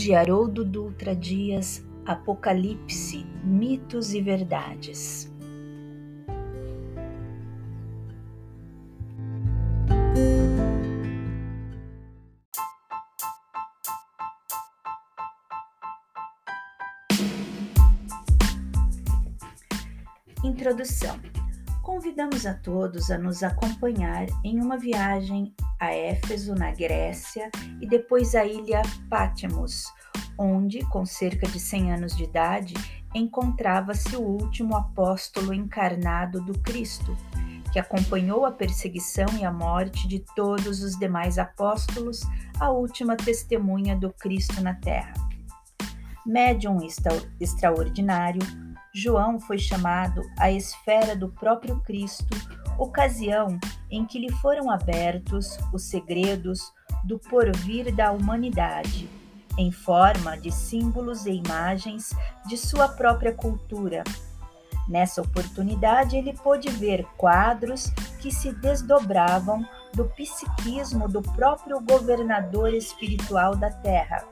de Haroldo Dutra Dias, Apocalipse, Mitos e Verdades. Introdução. Convidamos a todos a nos acompanhar em uma viagem a Éfeso, na Grécia, e depois a ilha Patmos, onde, com cerca de 100 anos de idade, encontrava-se o último apóstolo encarnado do Cristo, que acompanhou a perseguição e a morte de todos os demais apóstolos, a última testemunha do Cristo na Terra. Médium extraordinário, João foi chamado à esfera do próprio Cristo, ocasião em que lhe foram abertos os segredos do porvir da humanidade, em forma de símbolos e imagens de sua própria cultura. Nessa oportunidade, ele pôde ver quadros que se desdobravam do psiquismo do próprio governador espiritual da Terra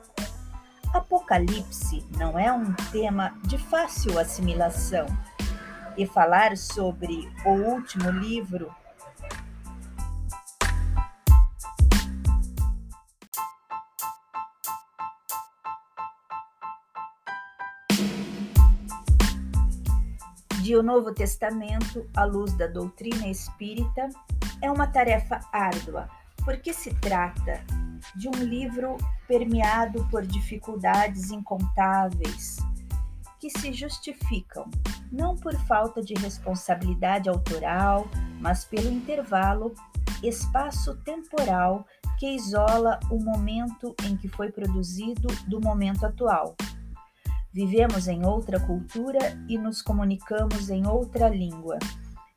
Apocalipse não é um tema de fácil assimilação. E falar sobre o último livro? De O Novo Testamento à luz da doutrina espírita é uma tarefa árdua, porque se trata de um livro permeado por dificuldades incontáveis que se justificam não por falta de responsabilidade autoral, mas pelo intervalo espaço-temporal que isola o momento em que foi produzido do momento atual. Vivemos em outra cultura e nos comunicamos em outra língua.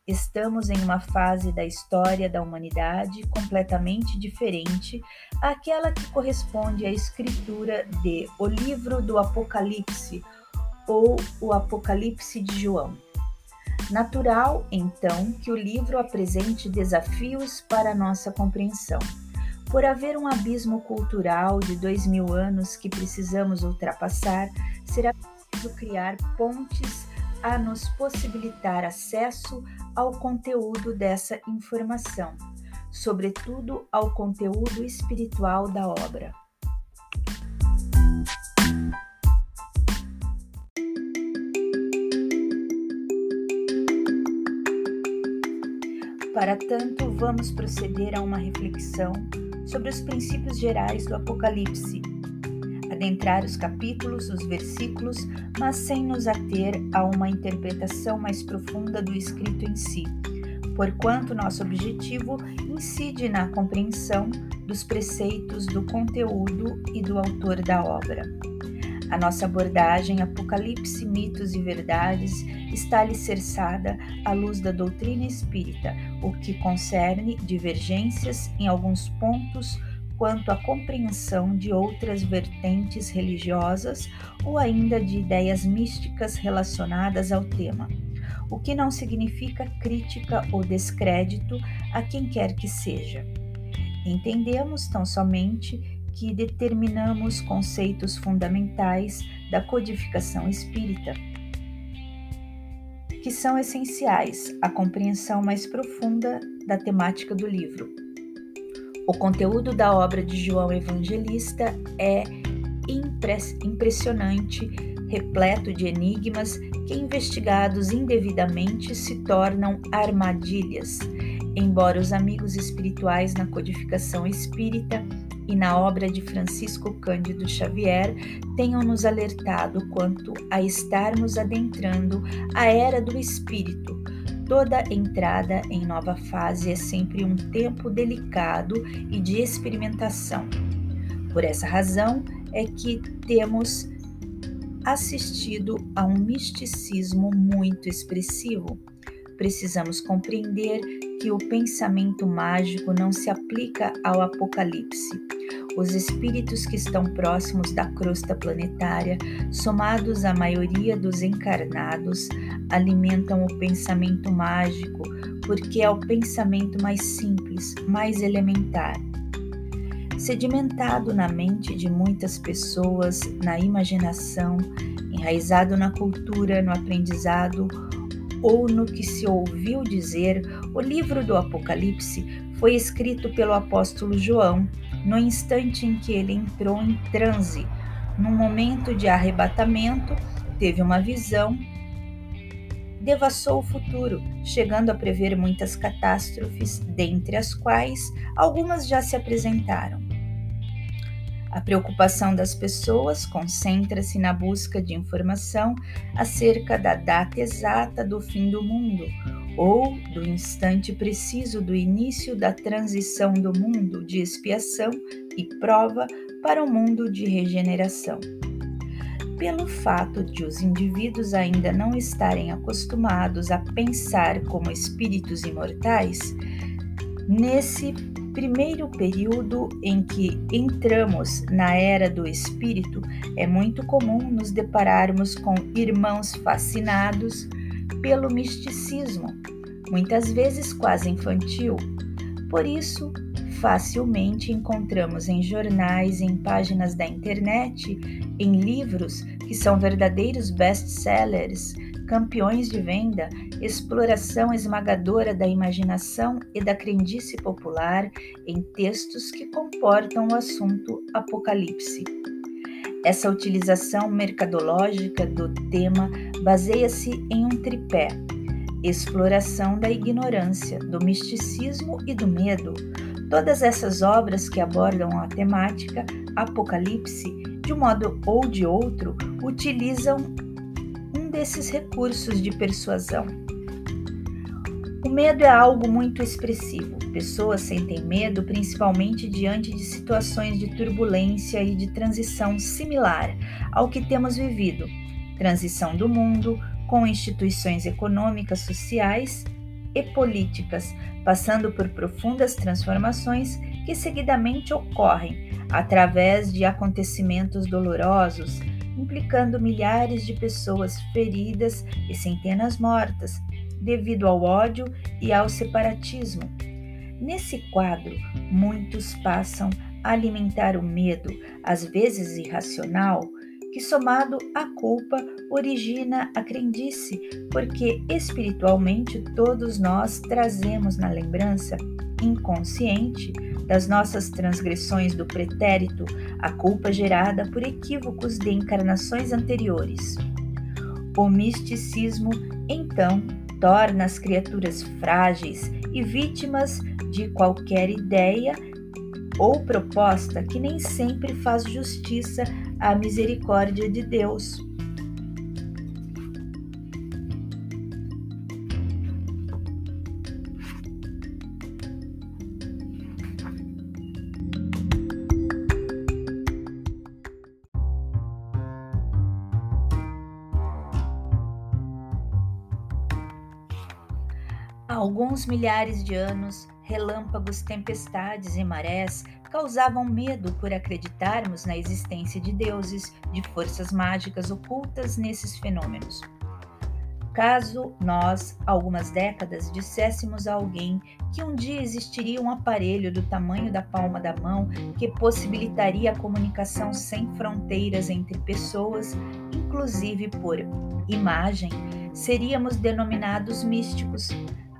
Estamos em uma fase da história da humanidade completamente diferente àquela que corresponde à escritura de O Livro do Apocalipse ou O Apocalipse de João. Natural, então, que o livro apresente desafios para nossa compreensão. Por haver um abismo cultural de dois mil anos que precisamos ultrapassar, será preciso criar pontes a nos possibilitar acesso ao conteúdo dessa informação, sobretudo ao conteúdo espiritual da obra. Para tanto, vamos proceder a uma reflexão sobre os princípios gerais do Apocalipse adentrar os capítulos, os versículos, mas sem nos ater a uma interpretação mais profunda do escrito em si, porquanto nosso objetivo incide na compreensão dos preceitos do conteúdo e do autor da obra. A nossa abordagem Apocalipse, mitos e verdades está alicerçada à luz da doutrina espírita, o que concerne divergências em alguns pontos quanto à compreensão de outras vertentes religiosas ou ainda de ideias místicas relacionadas ao tema, o que não significa crítica ou descrédito a quem quer que seja. Entendemos tão somente que determinamos conceitos fundamentais da codificação espírita, que são essenciais à compreensão mais profunda da temática do livro. O conteúdo da obra de João Evangelista é impressionante, repleto de enigmas que, investigados indevidamente, se tornam armadilhas. Embora os amigos espirituais na codificação espírita e na obra de Francisco Cândido Xavier tenham nos alertado quanto a estarmos adentrando a era do espírito, Toda entrada em nova fase é sempre um tempo delicado e de experimentação. Por essa razão é que temos assistido a um misticismo muito expressivo. Precisamos compreender que o pensamento mágico não se aplica ao Apocalipse. Os espíritos que estão próximos da crosta planetária, somados à maioria dos encarnados, alimentam o pensamento mágico, porque é o pensamento mais simples, mais elementar. sedimentado na mente de muitas pessoas, na imaginação, enraizado na cultura, no aprendizado ou no que se ouviu dizer, o livro do Apocalipse foi escrito pelo apóstolo João no instante em que ele entrou em transe, num momento de arrebatamento, teve uma visão, devassou o futuro, chegando a prever muitas catástrofes, dentre as quais algumas já se apresentaram. A preocupação das pessoas concentra-se na busca de informação acerca da data exata do fim do mundo ou do instante preciso do início da transição do mundo de expiação e prova para o mundo de regeneração. Pelo fato de os indivíduos ainda não estarem acostumados a pensar como espíritos imortais, nesse primeiro período em que entramos na era do espírito, é muito comum nos depararmos com irmãos fascinados pelo misticismo, muitas vezes quase infantil. Por isso, facilmente encontramos em jornais, em páginas da internet, em livros que são verdadeiros best-sellers campeões de venda, exploração esmagadora da imaginação e da crendice popular em textos que comportam o assunto apocalipse. Essa utilização mercadológica do tema baseia-se em um tripé: exploração da ignorância, do misticismo e do medo. Todas essas obras que abordam a temática apocalipse, de um modo ou de outro, utilizam desses recursos de persuasão. O medo é algo muito expressivo. Pessoas sentem medo principalmente diante de situações de turbulência e de transição similar ao que temos vivido transição do mundo, com instituições econômicas, sociais e políticas, passando por profundas transformações que seguidamente ocorrem através de acontecimentos dolorosos, implicando milhares de pessoas feridas e centenas mortas, devido ao ódio e ao separatismo. Nesse quadro, muitos passam a alimentar o medo, às vezes irracional, que somado à culpa origina a crendice, porque espiritualmente todos nós trazemos na lembrança inconsciente das nossas transgressões do pretérito, a culpa gerada por equívocos de encarnações anteriores. O misticismo, então, torna as criaturas frágeis e vítimas de qualquer ideia ou proposta que nem sempre faz justiça à misericórdia de Deus. Há alguns milhares de anos, relâmpagos, tempestades e marés causavam medo por acreditarmos na existência de deuses, de forças mágicas ocultas nesses fenômenos. Caso nós, algumas décadas, disséssemos a alguém que um dia existiria um aparelho do tamanho da palma da mão que possibilitaria a comunicação sem fronteiras entre pessoas, inclusive por imagem, seríamos denominados místicos,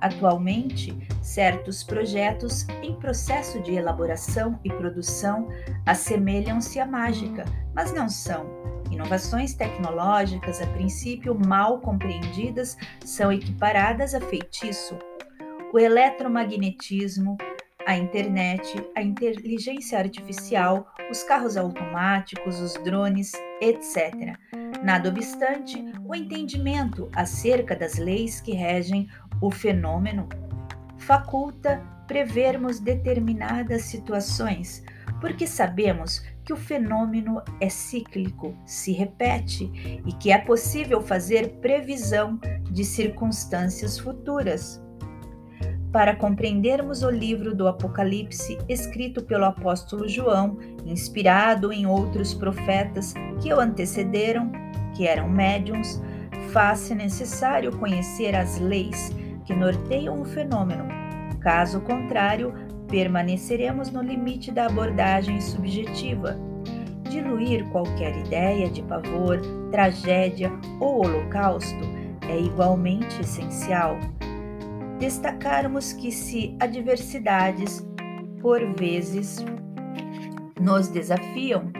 Atualmente, certos projetos em processo de elaboração e produção assemelham-se à mágica, mas não são. Inovações tecnológicas, a princípio mal compreendidas, são equiparadas a feitiço. O eletromagnetismo, a internet, a inteligência artificial, os carros automáticos, os drones, etc. Nada obstante, o entendimento acerca das leis que regem o fenômeno faculta prevermos determinadas situações, porque sabemos que o fenômeno é cíclico, se repete e que é possível fazer previsão de circunstâncias futuras. Para compreendermos o livro do Apocalipse escrito pelo apóstolo João, inspirado em outros profetas que o antecederam, que eram médiums, faz-se necessário conhecer as leis que norteiam o fenômeno. Caso contrário, permaneceremos no limite da abordagem subjetiva. Diluir qualquer ideia de pavor, tragédia ou holocausto é igualmente essencial. Destacarmos que, se adversidades, por vezes, nos desafiam,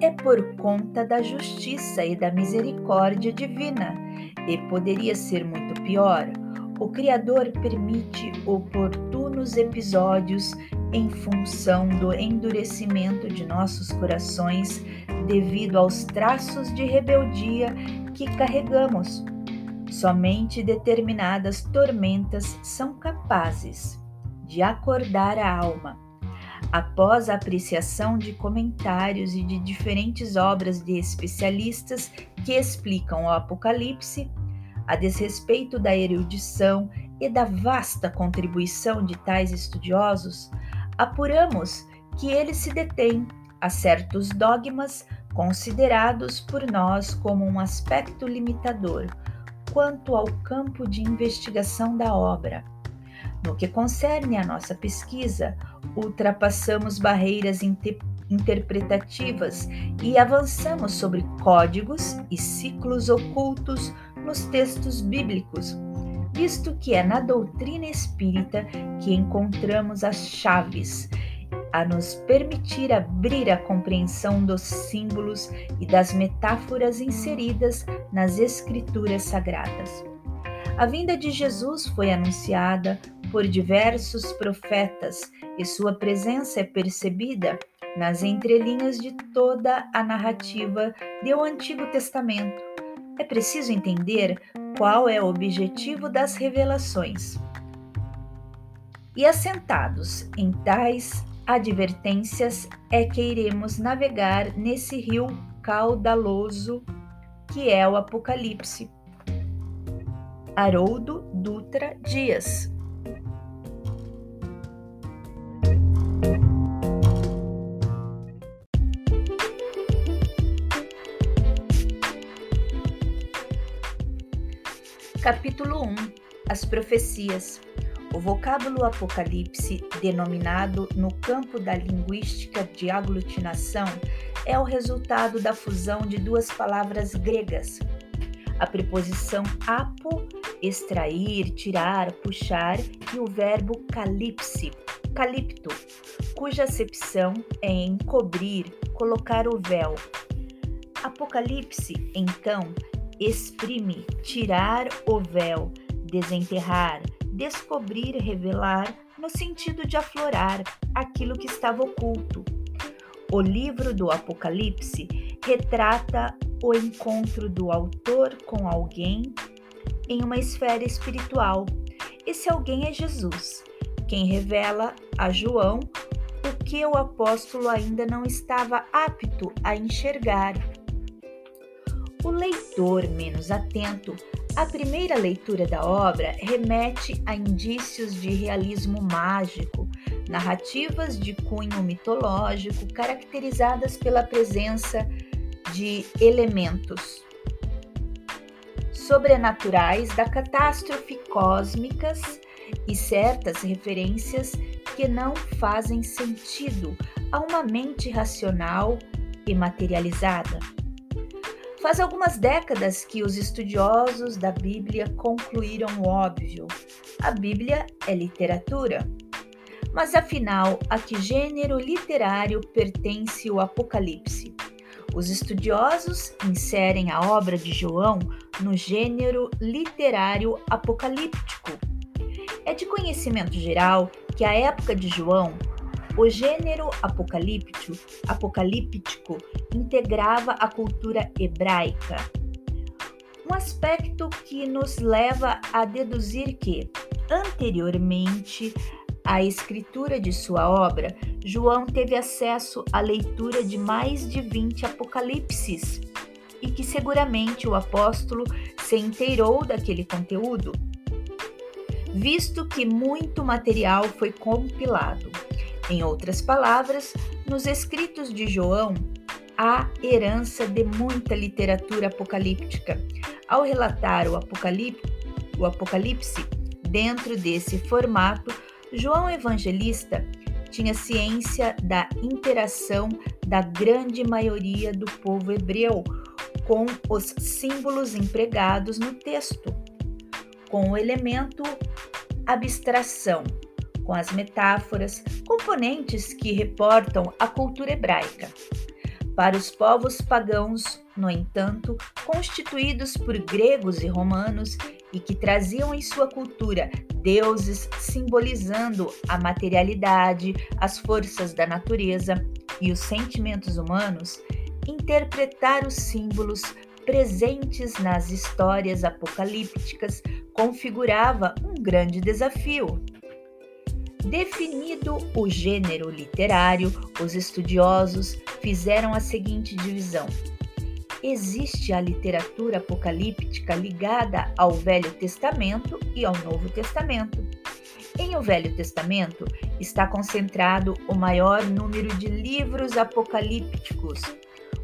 é por conta da justiça e da misericórdia divina, e poderia ser muito pior. O Criador permite oportunos episódios em função do endurecimento de nossos corações devido aos traços de rebeldia que carregamos. Somente determinadas tormentas são capazes de acordar a alma. Após a apreciação de comentários e de diferentes obras de especialistas que explicam o Apocalipse, a desrespeito da erudição e da vasta contribuição de tais estudiosos, apuramos que ele se detém a certos dogmas considerados por nós como um aspecto limitador quanto ao campo de investigação da obra. No que concerne à nossa pesquisa, ultrapassamos barreiras inter interpretativas e avançamos sobre códigos e ciclos ocultos nos textos bíblicos, visto que é na doutrina espírita que encontramos as chaves a nos permitir abrir a compreensão dos símbolos e das metáforas inseridas nas Escrituras Sagradas. A vinda de Jesus foi anunciada por diversos profetas e sua presença é percebida nas entrelinhas de toda a narrativa do Antigo Testamento. É preciso entender qual é o objetivo das revelações. E assentados em tais advertências é que iremos navegar nesse rio caudaloso que é o Apocalipse. Haroldo Dutra Dias Capítulo 1 As profecias o vocábulo apocalipse, denominado no campo da linguística de aglutinação, é o resultado da fusão de duas palavras gregas. A preposição apo, extrair, tirar, puxar, e o verbo calipse, calipto, cuja acepção é encobrir, colocar o véu. Apocalipse, então, exprime tirar o véu, desenterrar, descobrir revelar no sentido de aflorar aquilo que estava oculto. O livro do Apocalipse retrata o encontro do autor com alguém em uma esfera espiritual. Esse alguém é Jesus, quem revela a João o que o apóstolo ainda não estava apto a enxergar. O leitor menos atento a primeira leitura da obra remete a indícios de realismo mágico, narrativas de cunho mitológico caracterizadas pela presença de elementos sobrenaturais da catástrofe cósmicas e certas referências que não fazem sentido a uma mente racional e materializada. Faz algumas décadas que os estudiosos da Bíblia concluíram o óbvio: a Bíblia é literatura. Mas afinal, a que gênero literário pertence o Apocalipse? Os estudiosos inserem a obra de João no gênero literário apocalíptico. É de conhecimento geral que a época de João o gênero apocalíptico, apocalíptico integrava a cultura hebraica. Um aspecto que nos leva a deduzir que, anteriormente à escritura de sua obra, João teve acesso à leitura de mais de 20 apocalipses e que seguramente o apóstolo se inteirou daquele conteúdo, visto que muito material foi compilado. Em outras palavras, nos escritos de João há herança de muita literatura apocalíptica. Ao relatar o Apocalipse, o Apocalipse dentro desse formato, João Evangelista tinha ciência da interação da grande maioria do povo hebreu com os símbolos empregados no texto, com o elemento abstração, com as metáforas, componentes que reportam a cultura hebraica. Para os povos pagãos, no entanto, constituídos por gregos e romanos e que traziam em sua cultura deuses simbolizando a materialidade, as forças da natureza e os sentimentos humanos, interpretar os símbolos presentes nas histórias apocalípticas configurava um grande desafio. Definido o gênero literário, os estudiosos fizeram a seguinte divisão: existe a literatura apocalíptica ligada ao Velho Testamento e ao Novo Testamento. Em O Velho Testamento está concentrado o maior número de livros apocalípticos,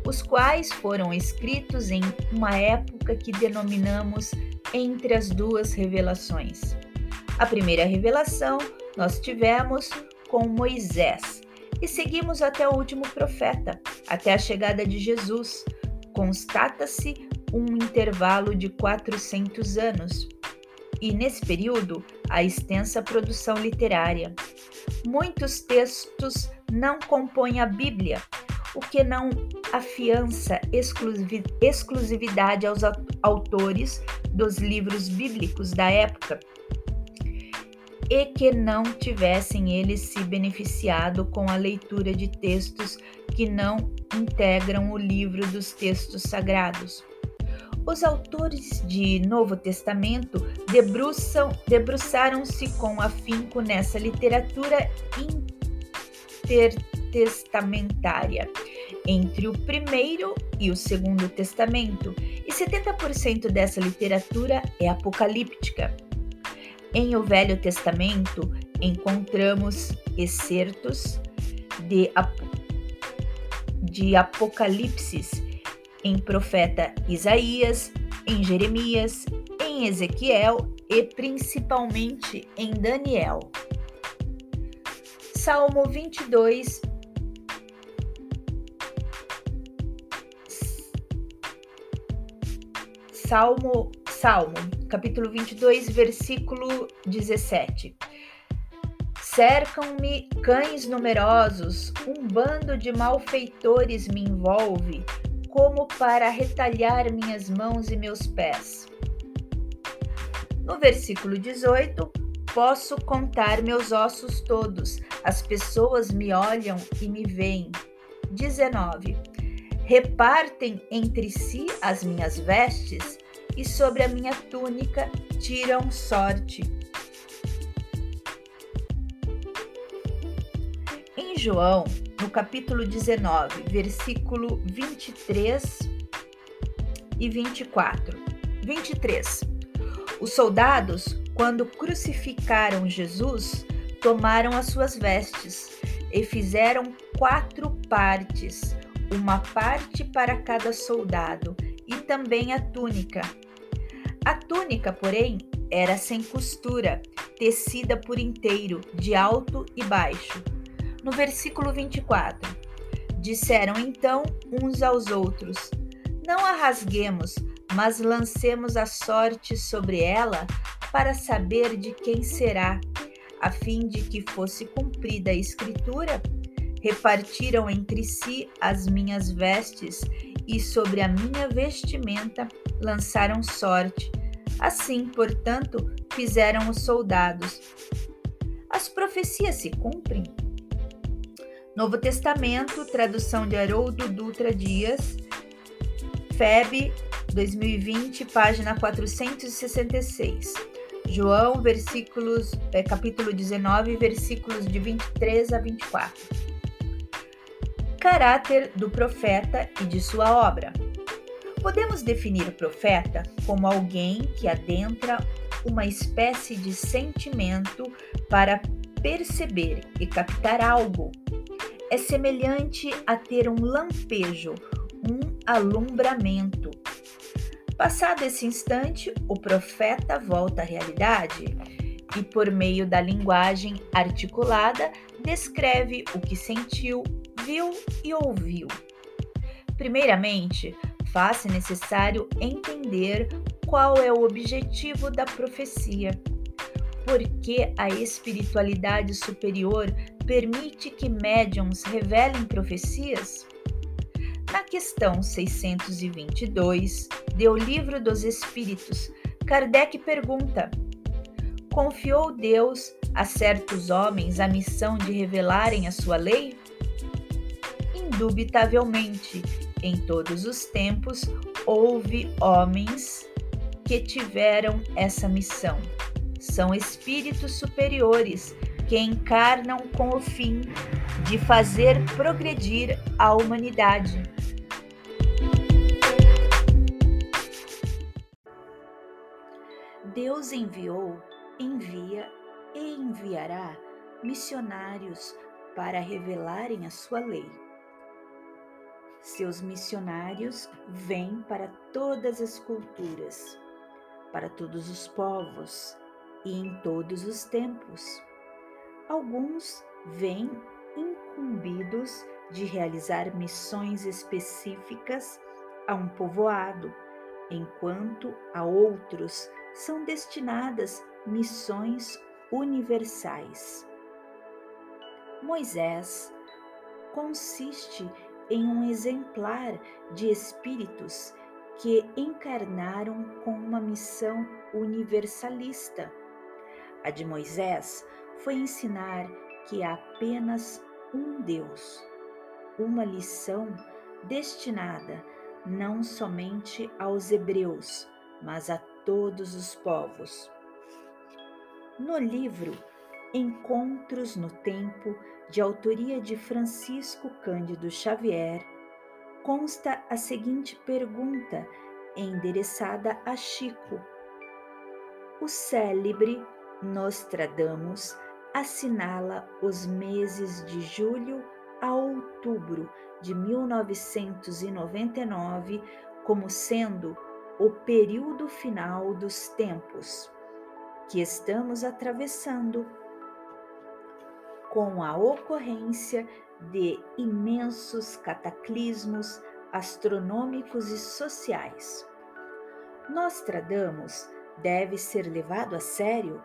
os quais foram escritos em uma época que denominamos entre as duas revelações. A primeira revelação nós tivemos com Moisés e seguimos até o último profeta, até a chegada de Jesus. Constata-se um intervalo de 400 anos. E nesse período, a extensa produção literária. Muitos textos não compõem a Bíblia, o que não afiança exclusividade aos autores dos livros bíblicos da época e que não tivessem eles se beneficiado com a leitura de textos que não integram o livro dos textos sagrados. Os autores de Novo Testamento debruçaram-se com afinco nessa literatura intertestamentária entre o primeiro e o segundo testamento, e 70% dessa literatura é apocalíptica. Em O Velho Testamento, encontramos excertos de, de Apocalipse em profeta Isaías, em Jeremias, em Ezequiel e principalmente em Daniel. Salmo 22, Salmo, Salmo, capítulo 22, versículo 17. Cercam-me cães numerosos, um bando de malfeitores me envolve, como para retalhar minhas mãos e meus pés. No versículo 18, posso contar meus ossos todos, as pessoas me olham e me veem. 19. Repartem entre si as minhas vestes e sobre a minha túnica tiram sorte. Em João, no capítulo 19, versículo 23 e 24. 23. Os soldados, quando crucificaram Jesus, tomaram as suas vestes e fizeram quatro partes, uma parte para cada soldado, e também a túnica. A túnica, porém, era sem costura, tecida por inteiro, de alto e baixo. No versículo 24, disseram então uns aos outros: Não a rasguemos, mas lancemos a sorte sobre ela para saber de quem será, a fim de que fosse cumprida a escritura. Repartiram entre si as minhas vestes e sobre a minha vestimenta lançaram sorte. Assim, portanto, fizeram os soldados. As profecias se cumprem? Novo Testamento, tradução de Haroldo Dutra Dias, FEB 2020, página 466. João, versículos, é, capítulo 19, versículos de 23 a 24 caráter do profeta e de sua obra. Podemos definir o profeta como alguém que adentra uma espécie de sentimento para perceber e captar algo. É semelhante a ter um lampejo, um alumbramento. Passado esse instante, o profeta volta à realidade e, por meio da linguagem articulada, descreve o que sentiu, viu e ouviu. Primeiramente, faz-se necessário entender qual é o objetivo da profecia. Porque a espiritualidade superior permite que médiums revelem profecias? Na questão 622 do Livro dos Espíritos, Kardec pergunta: Confiou Deus a certos homens a missão de revelarem a sua lei? Indubitavelmente, em todos os tempos houve homens que tiveram essa missão. São espíritos superiores que encarnam com o fim de fazer progredir a humanidade. Deus enviou, envia e enviará missionários para revelarem a sua lei. Seus missionários vêm para todas as culturas, para todos os povos e em todos os tempos. Alguns vêm incumbidos de realizar missões específicas a um povoado, enquanto a outros são destinadas missões universais. Moisés consiste em um exemplar de espíritos que encarnaram com uma missão universalista. A de Moisés foi ensinar que há apenas um Deus, uma lição destinada não somente aos hebreus, mas a todos os povos. No livro Encontros no Tempo, de autoria de Francisco Cândido Xavier, consta a seguinte pergunta endereçada a Chico. O célebre Nostradamus assinala os meses de julho a outubro de 1999 como sendo o período final dos tempos que estamos atravessando com a ocorrência de imensos cataclismos astronômicos e sociais. Nostradamus deve ser levado a sério?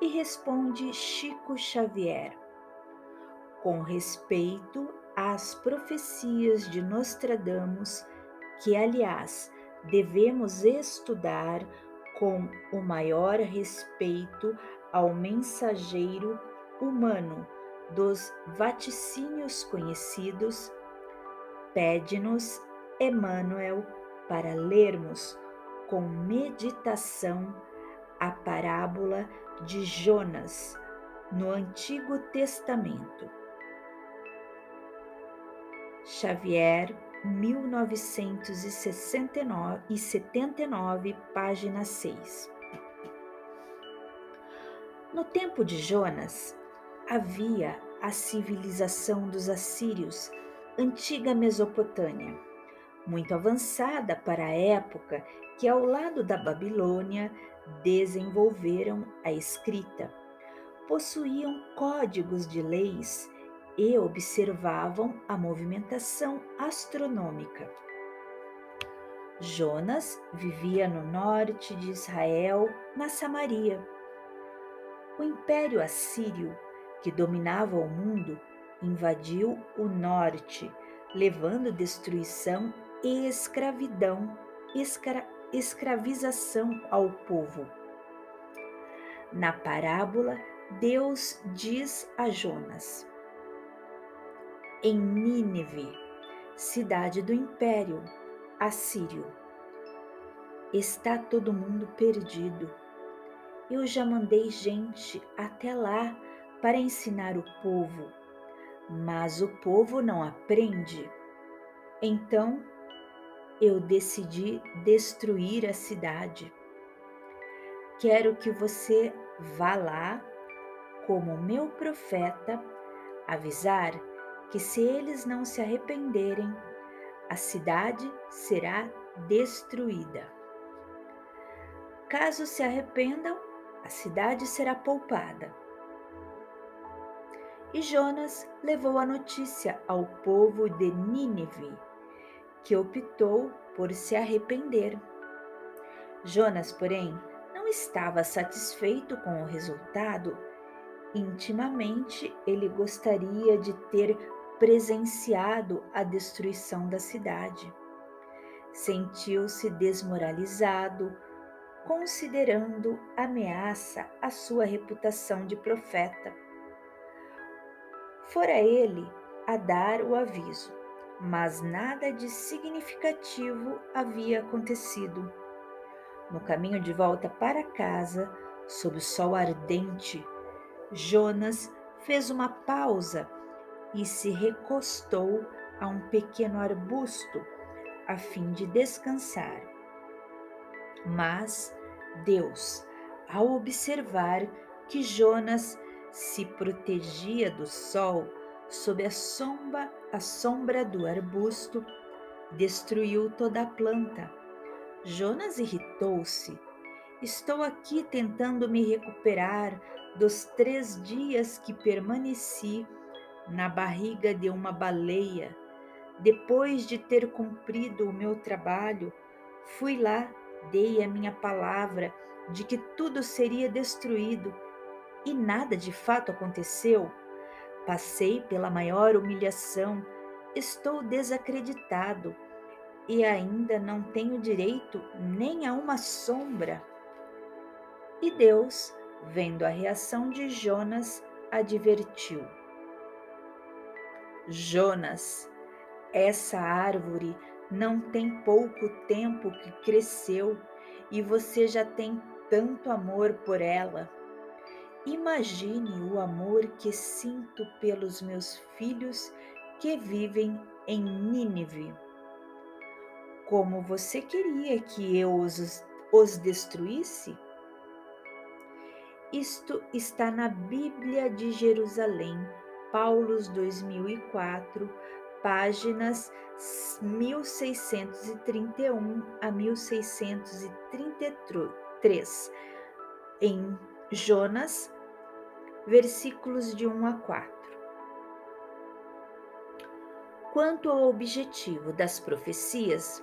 E responde Chico Xavier: com respeito às profecias de Nostradamus, que, aliás, devemos estudar com o maior respeito ao mensageiro humano dos vaticínios conhecidos, pede-nos Emmanuel para lermos com meditação a parábola de Jonas no Antigo Testamento. Xavier 1979, página 6. No tempo de Jonas, havia a civilização dos assírios, antiga Mesopotâmia, muito avançada para a época que, ao lado da Babilônia, desenvolveram a escrita. Possuíam códigos de leis e observavam a movimentação astronômica. Jonas vivia no norte de Israel, na Samaria. O Império Assírio, que dominava o mundo, invadiu o norte, levando destruição e escravidão, escra escravização ao povo. Na parábola, Deus diz a Jonas: em Nínive, cidade do império assírio. Está todo mundo perdido. Eu já mandei gente até lá para ensinar o povo, mas o povo não aprende. Então eu decidi destruir a cidade. Quero que você vá lá, como meu profeta, avisar que se eles não se arrependerem, a cidade será destruída. Caso se arrependam, a cidade será poupada. E Jonas levou a notícia ao povo de Nínive, que optou por se arrepender. Jonas, porém, não estava satisfeito com o resultado. Intimamente, ele gostaria de ter presenciado a destruição da cidade. Sentiu-se desmoralizado, considerando ameaça à sua reputação de profeta. Fora ele a dar o aviso, mas nada de significativo havia acontecido. No caminho de volta para casa, sob o sol ardente, Jonas fez uma pausa e se recostou a um pequeno arbusto a fim de descansar. Mas Deus, ao observar que Jonas se protegia do sol sob a sombra, a sombra do arbusto, destruiu toda a planta. Jonas irritou-se. Estou aqui tentando me recuperar dos três dias que permaneci na barriga de uma baleia. Depois de ter cumprido o meu trabalho, fui lá, dei a minha palavra de que tudo seria destruído e nada de fato aconteceu. Passei pela maior humilhação, estou desacreditado e ainda não tenho direito nem a uma sombra. E Deus, vendo a reação de Jonas, advertiu: Jonas, essa árvore não tem pouco tempo que cresceu e você já tem tanto amor por ela. Imagine o amor que sinto pelos meus filhos que vivem em Nínive. Como você queria que eu os, os destruísse? Isto está na Bíblia de Jerusalém, Paulos 2004, páginas 1631 a 1633, em Jonas, versículos de 1 a 4. Quanto ao objetivo das profecias,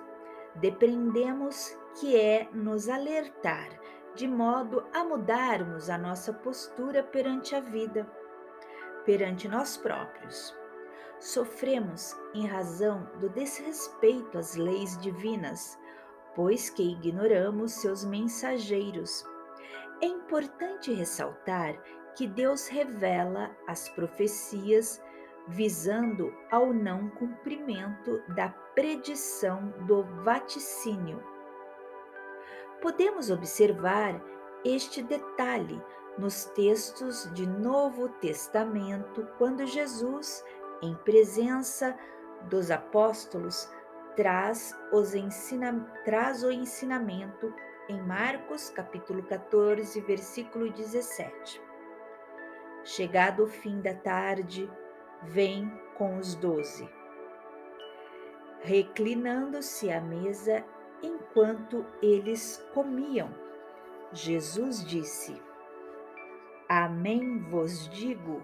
depreendemos que é nos alertar de modo a mudarmos a nossa postura perante a vida perante nós próprios. Sofremos em razão do desrespeito às leis divinas, pois que ignoramos seus mensageiros. É importante ressaltar que Deus revela as profecias visando ao não cumprimento da predição do vaticínio. Podemos observar este detalhe nos textos de Novo Testamento, quando Jesus, em presença dos apóstolos, traz, ensina, traz o ensinamento em Marcos capítulo 14, versículo 17. Chegado o fim da tarde, vem com os doze. Reclinando-se à mesa enquanto eles comiam, Jesus disse: Amém vos digo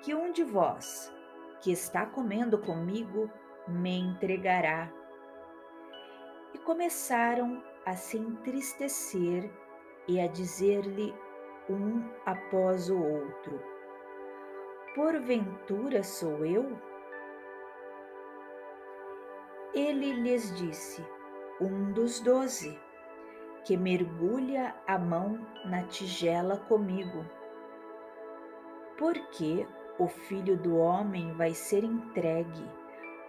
que um de vós que está comendo comigo me entregará. E começaram a se entristecer e a dizer-lhe um após o outro: Porventura sou eu? Ele lhes disse: Um dos doze que mergulha a mão na tigela comigo. Porque o filho do homem vai ser entregue,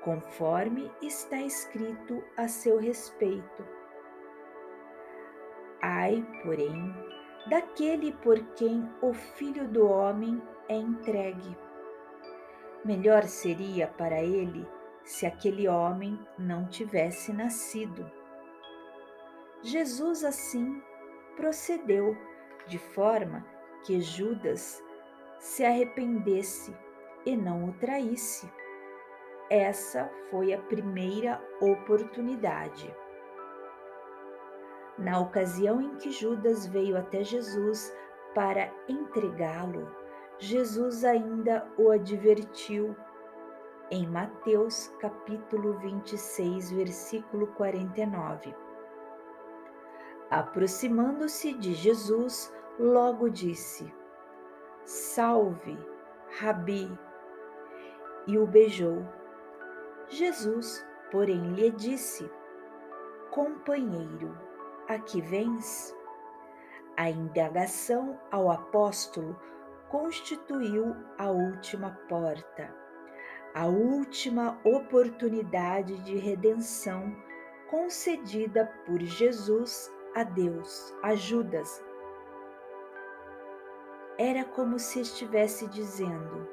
conforme está escrito a seu respeito. Ai, porém, daquele por quem o filho do homem é entregue. Melhor seria para ele se aquele homem não tivesse nascido. Jesus assim procedeu de forma que Judas se arrependesse e não o traísse. Essa foi a primeira oportunidade. Na ocasião em que Judas veio até Jesus para entregá-lo, Jesus ainda o advertiu em Mateus capítulo 26, versículo 49. Aproximando-se de Jesus, logo disse: Salve, Rabi, e o beijou. Jesus, porém, lhe disse: Companheiro, aqui vens? A indagação ao apóstolo constituiu a última porta, a última oportunidade de redenção concedida por Jesus a Deus, a Judas. Era como se estivesse dizendo: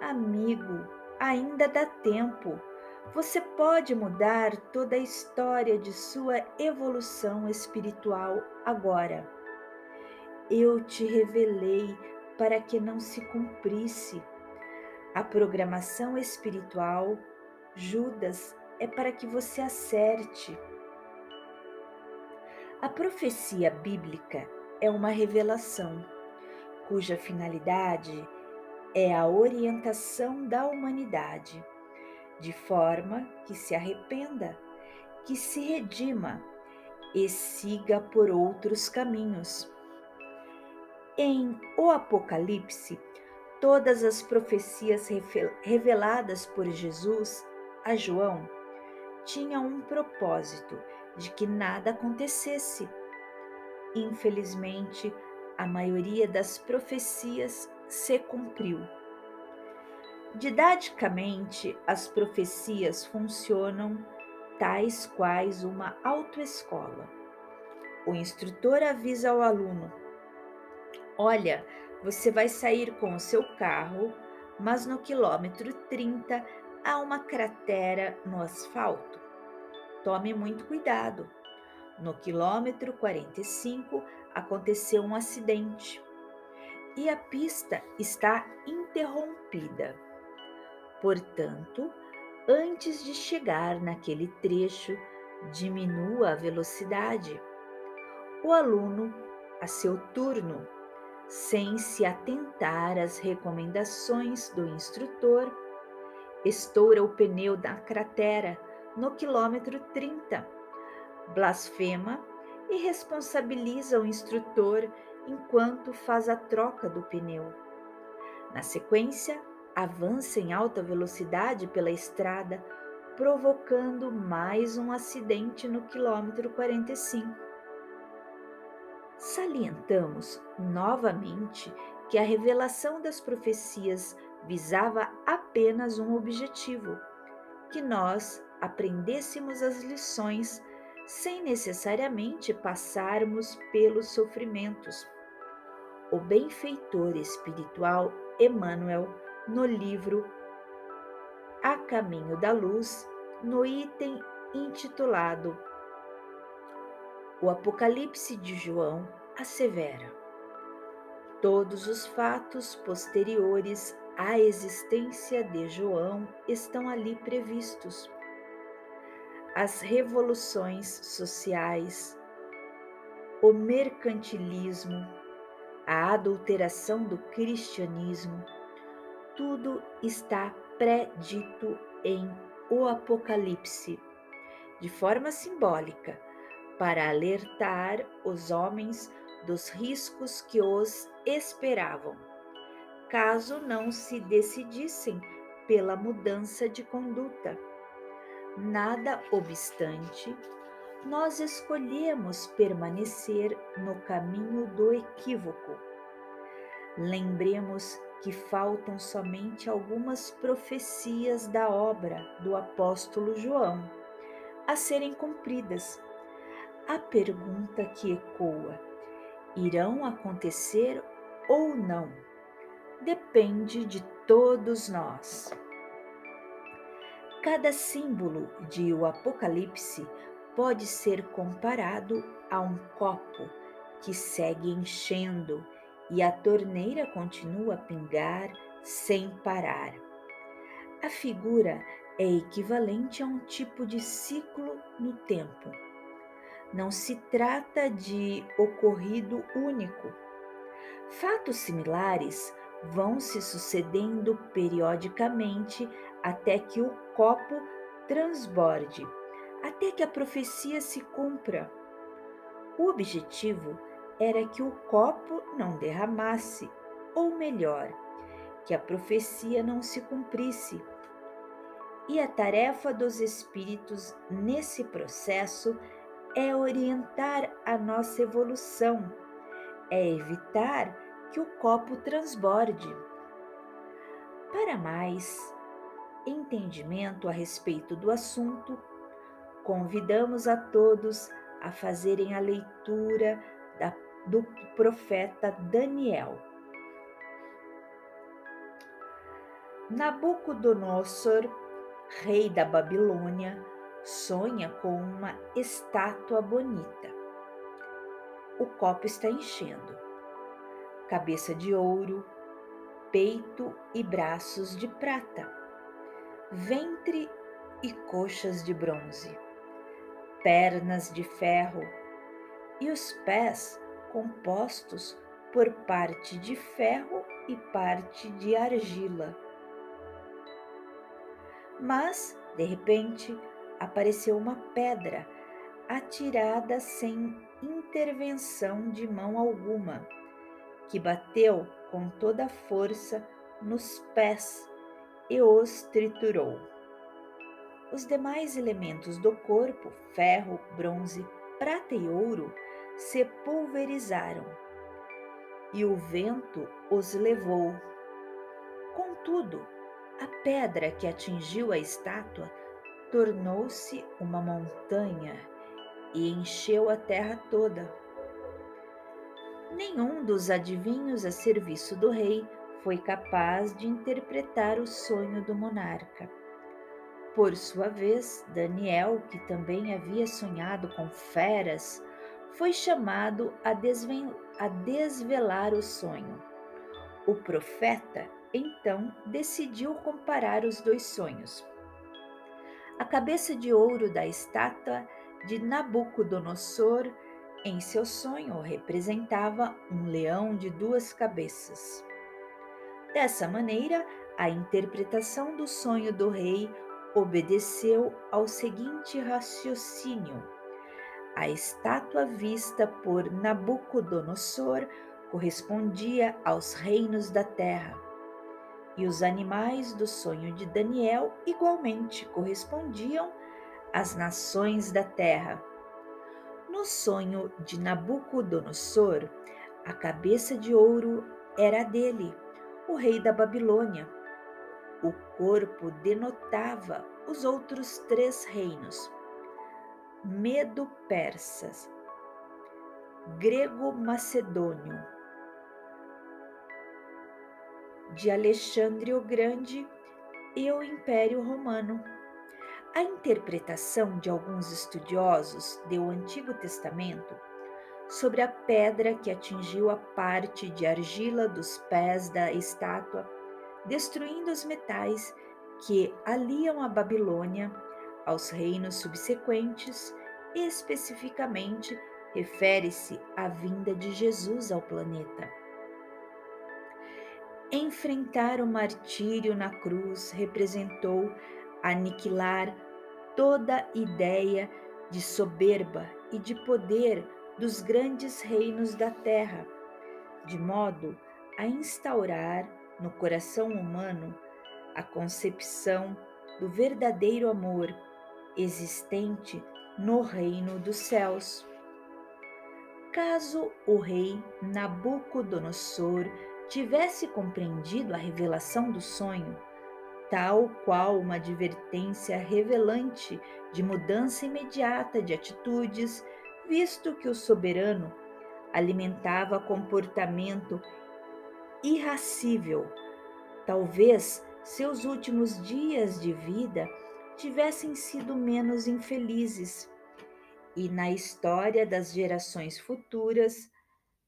Amigo, ainda dá tempo você pode mudar toda a história de sua evolução espiritual agora. Eu te revelei para que não se cumprisse. A programação espiritual, Judas, é para que você acerte. A profecia bíblica é uma revelação cuja finalidade é a orientação da humanidade de forma que se arrependa, que se redima e siga por outros caminhos. Em O Apocalipse, todas as profecias reveladas por Jesus a João tinham um propósito de que nada acontecesse. Infelizmente, a maioria das profecias se cumpriu. Didaticamente, as profecias funcionam tais quais uma autoescola. O instrutor avisa ao aluno: Olha, você vai sair com o seu carro, mas no quilômetro 30 há uma cratera no asfalto. Tome muito cuidado. No quilômetro 45 aconteceu um acidente e a pista está interrompida. Portanto, antes de chegar naquele trecho, diminua a velocidade. O aluno, a seu turno, sem se atentar às recomendações do instrutor, estoura o pneu da cratera no quilômetro 30, blasfema e responsabiliza o instrutor enquanto faz a troca do pneu. Na sequência, avança em alta velocidade pela estrada, provocando mais um acidente no quilômetro 45. Salientamos novamente que a revelação das profecias visava apenas um objetivo: que nós aprendêssemos as lições sem necessariamente passarmos pelos sofrimentos. O benfeitor espiritual Emmanuel no livro A Caminho da Luz, no item intitulado O Apocalipse de João assevera: Todos os fatos posteriores à existência de João estão ali previstos. As revoluções sociais, o mercantilismo, a adulteração do cristianismo, tudo está predito em O Apocalipse, de forma simbólica, para alertar os homens dos riscos que os esperavam, caso não se decidissem pela mudança de conduta. Nada obstante, nós escolhemos permanecer no caminho do equívoco. Lembremos que faltam somente algumas profecias da obra do apóstolo João a serem cumpridas. A pergunta que ecoa: irão acontecer ou não? Depende de todos nós. Cada símbolo de o Apocalipse pode ser comparado a um copo que segue enchendo e a torneira continua a pingar sem parar. A figura é equivalente a um tipo de ciclo no tempo. não se trata de ocorrido único. Fatos similares vão se sucedendo periodicamente até que o copo transborde, até que a profecia se cumpra. O objetivo era que o copo não derramasse, ou melhor, que a profecia não se cumprisse. E a tarefa dos espíritos nesse processo é orientar a nossa evolução, é evitar que o copo transborde. Para mais entendimento a respeito do assunto, convidamos a todos a fazerem a leitura do profeta Daniel. Nabucodonosor, rei da Babilônia, sonha com uma estátua bonita. O copo está enchendo. Cabeça de ouro, peito e braços de prata, ventre e coxas de bronze, pernas de ferro e os pés compostos por parte de ferro e parte de argila. Mas, de repente, apareceu uma pedra atirada sem intervenção de mão alguma, que bateu com toda a força nos pés e os triturou. Os demais elementos do corpo, ferro, bronze, prata e ouro, se pulverizaram e o vento os levou. Contudo, a pedra que atingiu a estátua tornou-se uma montanha e encheu a terra toda. Nenhum dos adivinhos a serviço do rei foi capaz de interpretar o sonho do monarca. Por sua vez, Daniel, que também havia sonhado com feras, foi chamado a, a desvelar o sonho. O profeta, então, decidiu comparar os dois sonhos. A cabeça de ouro da estátua de Nabucodonosor em seu sonho representava um leão de duas cabeças. Dessa maneira, a interpretação do sonho do rei obedeceu ao seguinte raciocínio: a estátua vista por Nabucodonosor correspondia aos reinos da terra e os animais do sonho de Daniel igualmente correspondiam às nações da terra. No sonho de Nabucodonosor, a cabeça de ouro era dele, o rei da Babilônia. O corpo denotava os outros três reinos: Medo-Persas, Grego-Macedônio de Alexandre o Grande e o Império Romano. A interpretação de alguns estudiosos do Antigo Testamento sobre a pedra que atingiu a parte de argila dos pés da estátua, destruindo os metais que aliam a Babilônia aos reinos subsequentes, especificamente refere-se à vinda de Jesus ao planeta. Enfrentar o martírio na cruz representou aniquilar toda ideia de soberba e de poder dos grandes reinos da terra, de modo a instaurar no coração humano a concepção do verdadeiro amor existente no reino dos céus. Caso o rei Nabucodonosor tivesse compreendido a revelação do sonho, tal qual uma advertência revelante de mudança imediata de atitudes, visto que o soberano alimentava comportamento irracível. Talvez seus últimos dias de vida tivessem sido menos infelizes, e na história das gerações futuras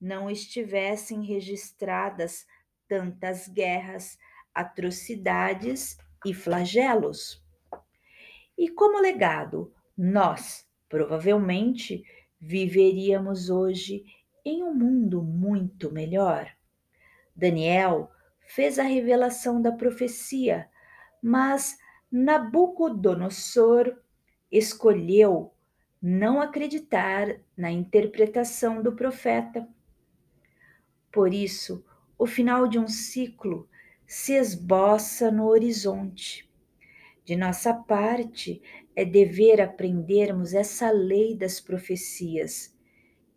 não estivessem registradas tantas guerras, atrocidades e flagelos. E como legado, nós, provavelmente, viveríamos hoje em um mundo muito melhor. Daniel fez a revelação da profecia, mas Nabucodonosor escolheu não acreditar na interpretação do profeta. Por isso, o final de um ciclo se esboça no horizonte. De nossa parte, é dever aprendermos essa lei das profecias,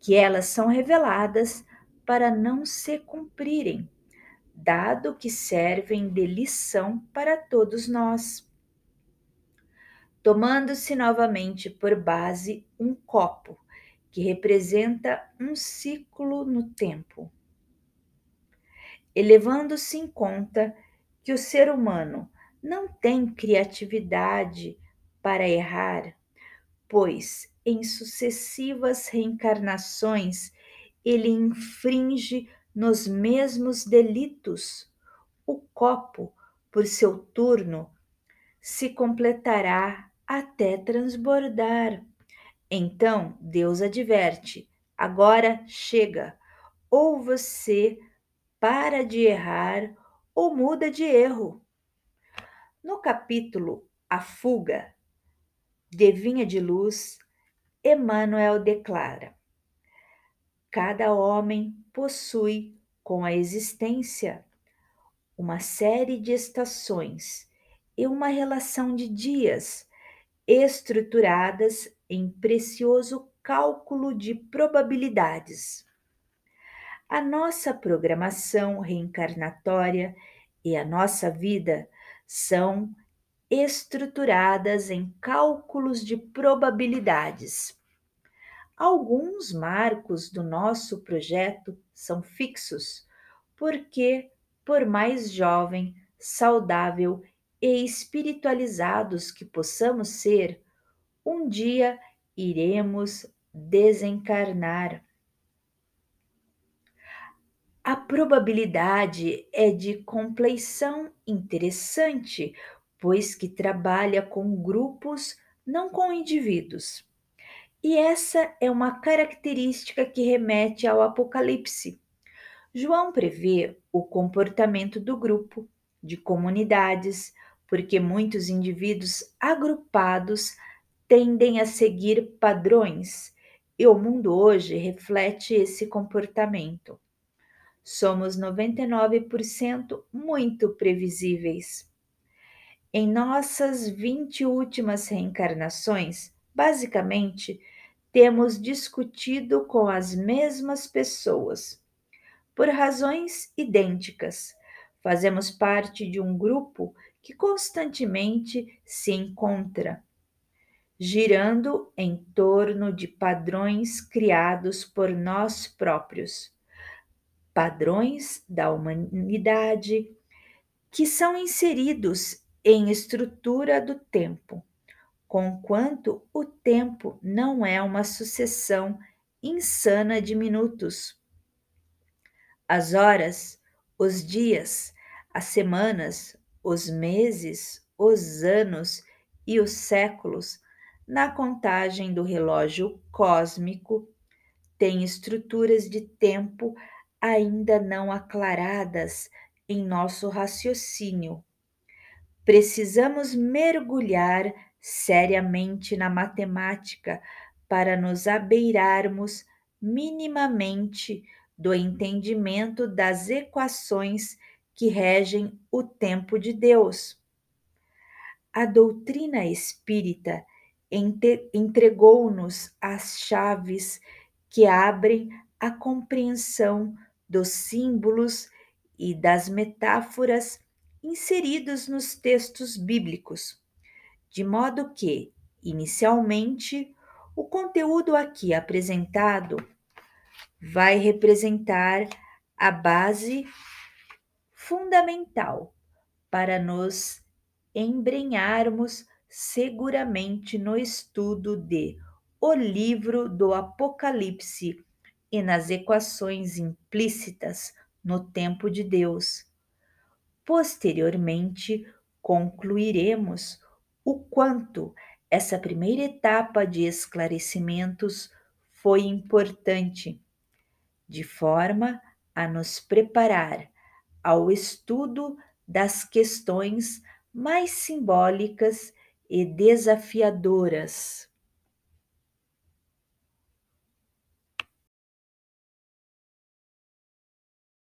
que elas são reveladas para não se cumprirem, dado que servem de lição para todos nós. Tomando-se novamente por base um copo, que representa um ciclo no tempo. Elevando-se em conta que o ser humano não tem criatividade para errar, pois em sucessivas reencarnações ele infringe nos mesmos delitos. O copo, por seu turno, se completará até transbordar. Então Deus adverte: agora chega, ou você para de errar ou muda de erro. No capítulo A Fuga, de Vinha de Luz, Emmanuel declara: Cada homem possui com a existência uma série de estações e uma relação de dias estruturadas em precioso cálculo de probabilidades. A nossa programação reencarnatória e a nossa vida são estruturadas em cálculos de probabilidades. Alguns marcos do nosso projeto são fixos, porque, por mais jovem, saudável e espiritualizados que possamos ser, um dia iremos desencarnar. A probabilidade é de compleição interessante, pois que trabalha com grupos, não com indivíduos. E essa é uma característica que remete ao Apocalipse. João prevê o comportamento do grupo, de comunidades, porque muitos indivíduos agrupados tendem a seguir padrões, e o mundo hoje reflete esse comportamento. Somos 99% muito previsíveis. Em nossas 20 últimas reencarnações, basicamente, temos discutido com as mesmas pessoas, por razões idênticas. Fazemos parte de um grupo que constantemente se encontra, girando em torno de padrões criados por nós próprios padrões da humanidade que são inseridos em estrutura do tempo, conquanto o tempo não é uma sucessão insana de minutos. As horas, os dias, as semanas, os meses, os anos e os séculos, na contagem do relógio cósmico, têm estruturas de tempo ainda não aclaradas em nosso raciocínio. Precisamos mergulhar seriamente na matemática para nos abeirarmos minimamente do entendimento das equações que regem o tempo de Deus. A doutrina espírita entregou-nos as chaves que abrem a compreensão dos símbolos e das metáforas inseridos nos textos bíblicos, de modo que, inicialmente, o conteúdo aqui apresentado vai representar a base fundamental para nos embrenharmos seguramente no estudo de O Livro do Apocalipse e nas equações implícitas no tempo de Deus. Posteriormente, concluiremos o quanto essa primeira etapa de esclarecimentos foi importante, de forma a nos preparar ao estudo das questões mais simbólicas e desafiadoras.